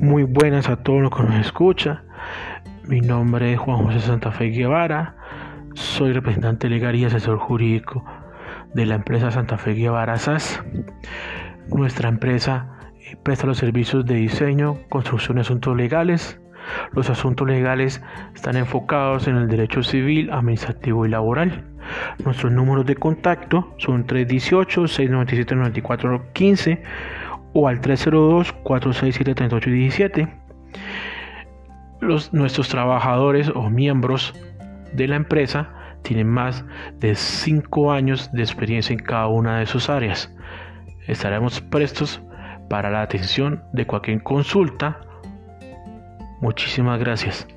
Muy buenas a todos los que nos escuchan. Mi nombre es Juan José Santa Fe Guevara. Soy representante legal y asesor jurídico de la empresa Santa Fe Guevara SAS. Nuestra empresa eh, presta los servicios de diseño, construcción de asuntos legales. Los asuntos legales están enfocados en el derecho civil, administrativo y laboral. Nuestros números de contacto son 318-697-9415 o al 302-467-3817. Los, nuestros trabajadores o miembros de la empresa tienen más de 5 años de experiencia en cada una de sus áreas. Estaremos prestos para la atención de cualquier consulta. Muchísimas gracias.